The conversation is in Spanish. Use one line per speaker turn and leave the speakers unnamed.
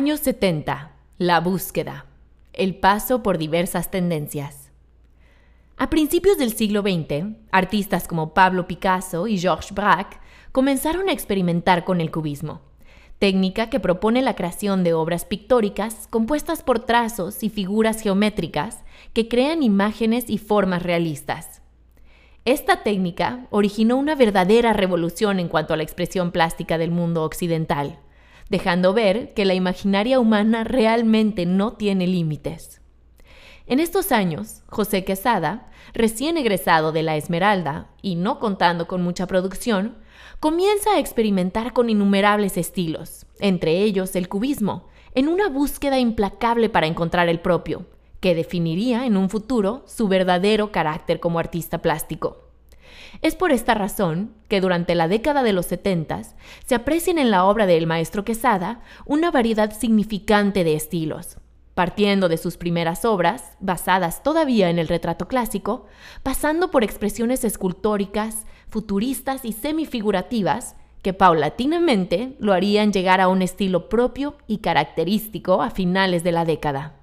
Años 70. La búsqueda. El paso por diversas tendencias. A principios del siglo XX, artistas como Pablo Picasso y Georges Braque comenzaron a experimentar con el cubismo, técnica que propone la creación de obras pictóricas compuestas por trazos y figuras geométricas que crean imágenes y formas realistas. Esta técnica originó una verdadera revolución en cuanto a la expresión plástica del mundo occidental dejando ver que la imaginaria humana realmente no tiene límites. En estos años, José Quesada, recién egresado de la Esmeralda y no contando con mucha producción, comienza a experimentar con innumerables estilos, entre ellos el cubismo, en una búsqueda implacable para encontrar el propio, que definiría en un futuro su verdadero carácter como artista plástico. Es por esta razón que durante la década de los 70 se aprecian en la obra del maestro Quesada una variedad significante de estilos, partiendo de sus primeras obras, basadas todavía en el retrato clásico, pasando por expresiones escultóricas, futuristas y semifigurativas que paulatinamente lo harían llegar a un estilo propio y característico a finales de la década.